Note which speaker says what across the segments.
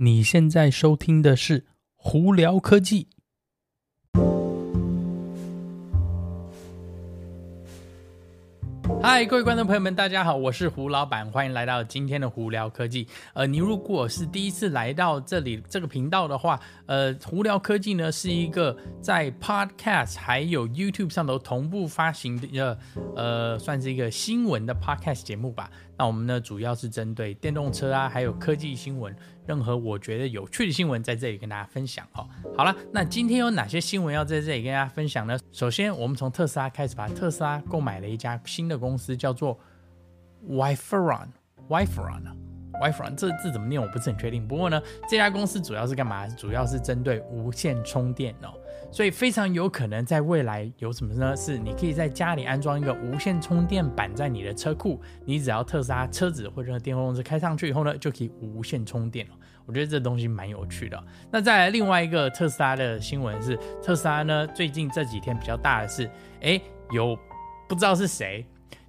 Speaker 1: 你现在收听的是《胡聊科技》。嗨，各位观众朋友们，大家好，我是胡老板，欢迎来到今天的胡聊科技。呃，你如果是第一次来到这里这个频道的话，呃，胡聊科技呢是一个在 Podcast 还有 YouTube 上头同步发行的，呃，算是一个新闻的 Podcast 节目吧。那我们呢主要是针对电动车啊，还有科技新闻。任何我觉得有趣的新闻，在这里跟大家分享哦。好了，那今天有哪些新闻要在这里跟大家分享呢？首先，我们从特斯拉开始吧。特斯拉购买了一家新的公司，叫做 WiFi Run Wi-Fi 这字怎么念？我不是很确定。不过呢，这家公司主要是干嘛？主要是针对无线充电哦。所以非常有可能在未来有什么呢？是你可以在家里安装一个无线充电板在你的车库，你只要特斯拉车子或者电动车开上去以后呢，就可以无线充电了。我觉得这东西蛮有趣的。那再来另外一个特斯拉的新闻是，特斯拉呢最近这几天比较大的是，诶，有不知道是谁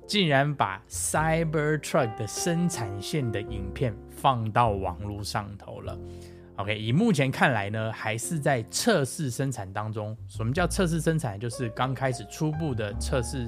Speaker 1: 竟然把 Cybertruck 的生产线的影片放到网络上头了。OK，以目前看来呢，还是在测试生产当中。什么叫测试生产？就是刚开始初步的测试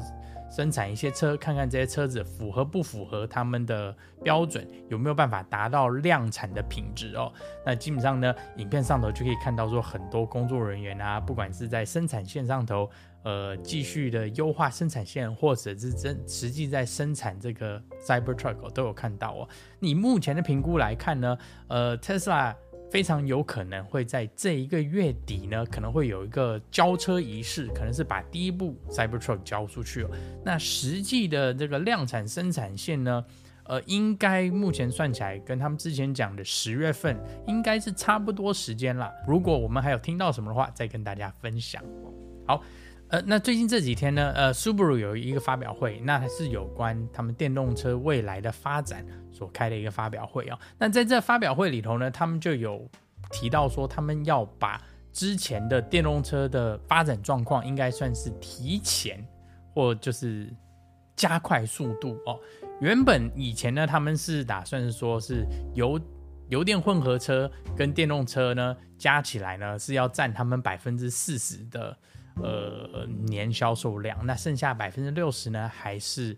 Speaker 1: 生产一些车，看看这些车子符合不符合他们的标准，有没有办法达到量产的品质哦。那基本上呢，影片上头就可以看到说，很多工作人员啊，不管是在生产线上头，呃，继续的优化生产线，或者是真实际在生产这个 Cybertruck 都有看到哦。你目前的评估来看呢，呃，Tesla。非常有可能会在这一个月底呢，可能会有一个交车仪式，可能是把第一部 Cybertruck 交出去哦。那实际的这个量产生产线呢，呃，应该目前算起来跟他们之前讲的十月份应该是差不多时间啦。如果我们还有听到什么的话，再跟大家分享。好。呃，那最近这几天呢，呃，Subaru 有一个发表会，那是有关他们电动车未来的发展所开的一个发表会哦。那在这发表会里头呢，他们就有提到说，他们要把之前的电动车的发展状况，应该算是提前或就是加快速度哦。原本以前呢，他们是打算说是油油电混合车跟电动车呢加起来呢是要占他们百分之四十的。呃，年销售量，那剩下百分之六十呢，还是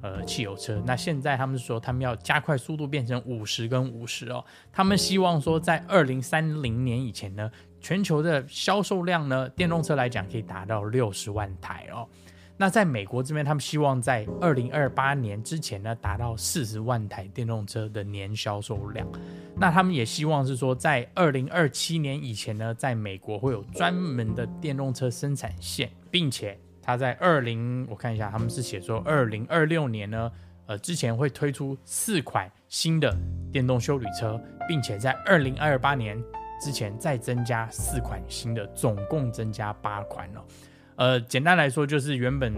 Speaker 1: 呃汽油车。那现在他们说，他们要加快速度，变成五十跟五十哦。他们希望说，在二零三零年以前呢，全球的销售量呢，电动车来讲可以达到六十万台哦。那在美国这边，他们希望在二零二八年之前呢，达到四十万台电动车的年销售量。那他们也希望是说，在二零二七年以前呢，在美国会有专门的电动车生产线，并且他在二零，我看一下，他们是写说二零二六年呢，呃，之前会推出四款新的电动修理车，并且在二零二八年之前再增加四款新的，总共增加八款了。呃，简单来说就是原本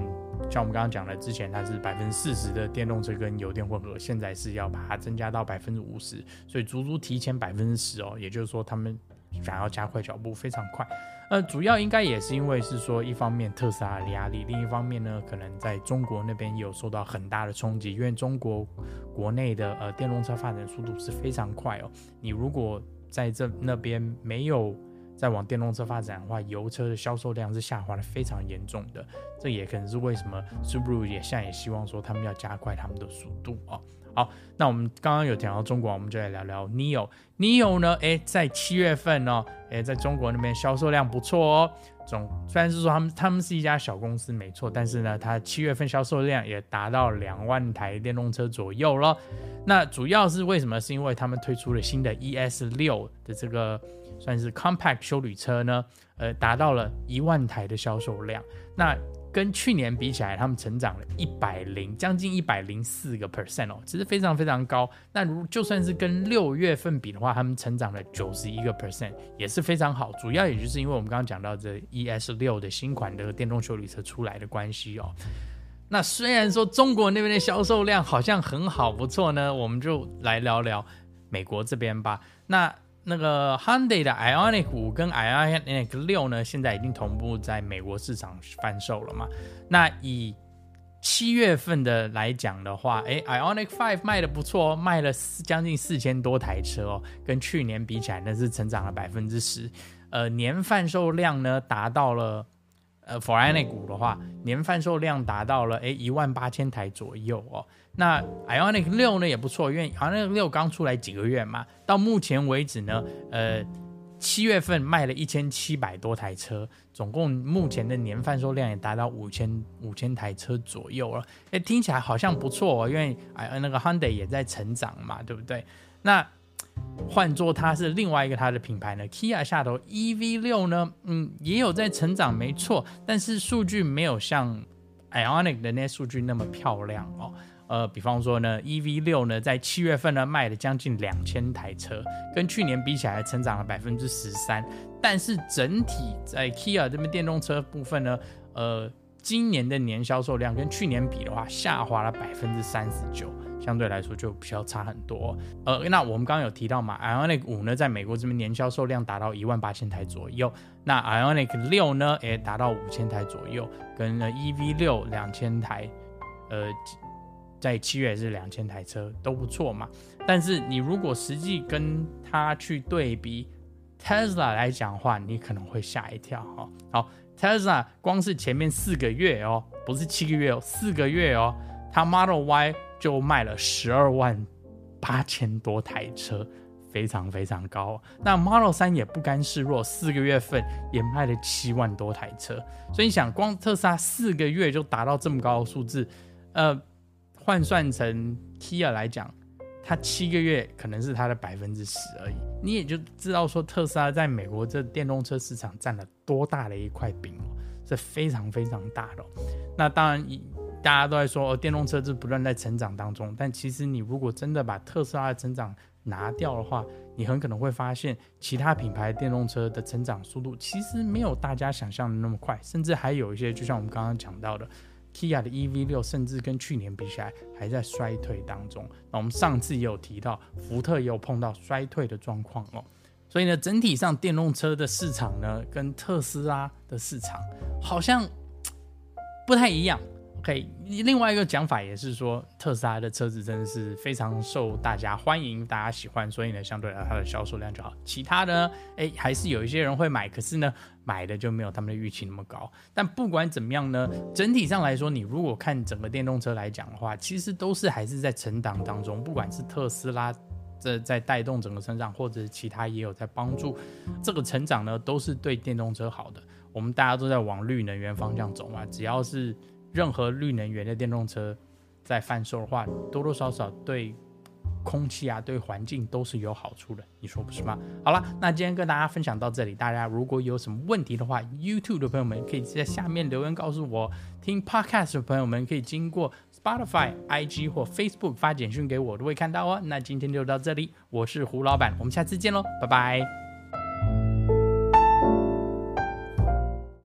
Speaker 1: 像我们刚刚讲的，之前它是百分之四十的电动车跟油电混合，现在是要把它增加到百分之五十，所以足足提前百分之十哦。也就是说，他们想要加快脚步，非常快。呃，主要应该也是因为是说，一方面特斯拉的压力，另一方面呢，可能在中国那边有受到很大的冲击，因为中国国内的呃电动车发展速度是非常快哦。你如果在这那边没有再往电动车发展的话，油车的销售量是下滑的非常严重的。这也可能是为什么 Subaru 也现在也希望说他们要加快他们的速度啊。好，那我们刚刚有讲到中国，我们就来聊聊 Neo。Neo 呢，诶，在七月份呢，诶，在中国那边销售量不错哦。总虽然是说他们他们是一家小公司没错，但是呢，它七月份销售量也达到两万台电动车左右了。那主要是为什么？是因为他们推出了新的 ES 六的这个。算是 compact 修旅车呢，呃，达到了一万台的销售量。那跟去年比起来，他们成长了一百零将近一百零四个 percent 哦，其实非常非常高。那如就算是跟六月份比的话，他们成长了九十一个 percent，也是非常好。主要也就是因为我们刚刚讲到这 ES 六的新款的电动修理车出来的关系哦。那虽然说中国那边的销售量好像很好不错呢，我们就来聊聊美国这边吧。那那个 Hyundai 的 Ioniq 五跟 Ioniq 六呢，现在已经同步在美国市场贩售了嘛？那以七月份的来讲的话，哎，Ioniq 5卖的不错哦，卖了将近四千多台车哦，跟去年比起来那是成长了百分之十，呃，年贩售量呢达到了。呃 Ioniq 5的话，年贩售量达到了诶一万八千台左右哦。那 Ioniq 6呢也不错，因为 Ioniq 6刚出来几个月嘛，到目前为止呢，呃，七月份卖了一千七百多台车，总共目前的年贩售量也达到五千五千台车左右了。哎，听起来好像不错哦，因为哎那个 Hyundai 也在成长嘛，对不对？那换作它是另外一个它的品牌呢，Kia 下头 EV6 呢，嗯，也有在成长，没错，但是数据没有像 Ioniq 的那些数据那么漂亮哦。呃，比方说呢，EV6 呢在七月份呢卖了将近两千台车，跟去年比起来成长了百分之十三，但是整体在 Kia 这边电动车部分呢，呃，今年的年销售量跟去年比的话，下滑了百分之三十九。相对来说就比较差很多，呃，那我们刚刚有提到嘛，Ioniq 5呢，在美国这边年销售量达到一万八千台左右，那 Ioniq 6呢，也达到五千台左右，跟 EV 六两千台，呃，在七月也是两千台车都不错嘛。但是你如果实际跟它去对比 Tesla 来讲的话，你可能会吓一跳哈。好，Tesla 光是前面四个月哦，不是七个月哦，四个月哦，它 Model Y。就卖了十二万八千多台车，非常非常高。那 Model 3也不甘示弱，四个月份也卖了七万多台车。所以你想，光特斯拉四个月就达到这么高的数字，呃，换算成 Kia 来讲，它七个月可能是它的百分之十而已。你也就知道说，特斯拉在美国这电动车市场占了多大的一块饼，是非常非常大的。那当然大家都在说哦，电动车是不断在成长当中，但其实你如果真的把特斯拉的成长拿掉的话，你很可能会发现其他品牌电动车的成长速度其实没有大家想象的那么快，甚至还有一些，就像我们刚刚讲到的，Kia 的 EV 六甚至跟去年比起来还在衰退当中。那我们上次也有提到，福特也有碰到衰退的状况哦。所以呢，整体上电动车的市场呢，跟特斯拉的市场好像不太一样。OK，另外一个讲法也是说，特斯拉的车子真的是非常受大家欢迎，大家喜欢，所以呢，相对来它的销售量就好。其他的呢，哎，还是有一些人会买，可是呢，买的就没有他们的预期那么高。但不管怎么样呢，整体上来说，你如果看整个电动车来讲的话，其实都是还是在成长当中。不管是特斯拉这在带动整个成长，或者其他也有在帮助这个成长呢，都是对电动车好的。我们大家都在往绿能源方向走嘛，只要是。任何绿能源的电动车在贩售的话，多多少少对空气啊、对环境都是有好处的，你说不是吗？好了，那今天跟大家分享到这里，大家如果有什么问题的话，YouTube 的朋友们可以在下面留言告诉我；听 Podcast 的朋友们可以经过 Spotify、IG 或 Facebook 发简讯给我，都会看到哦。那今天就到这里，我是胡老板，我们下次见喽，拜拜。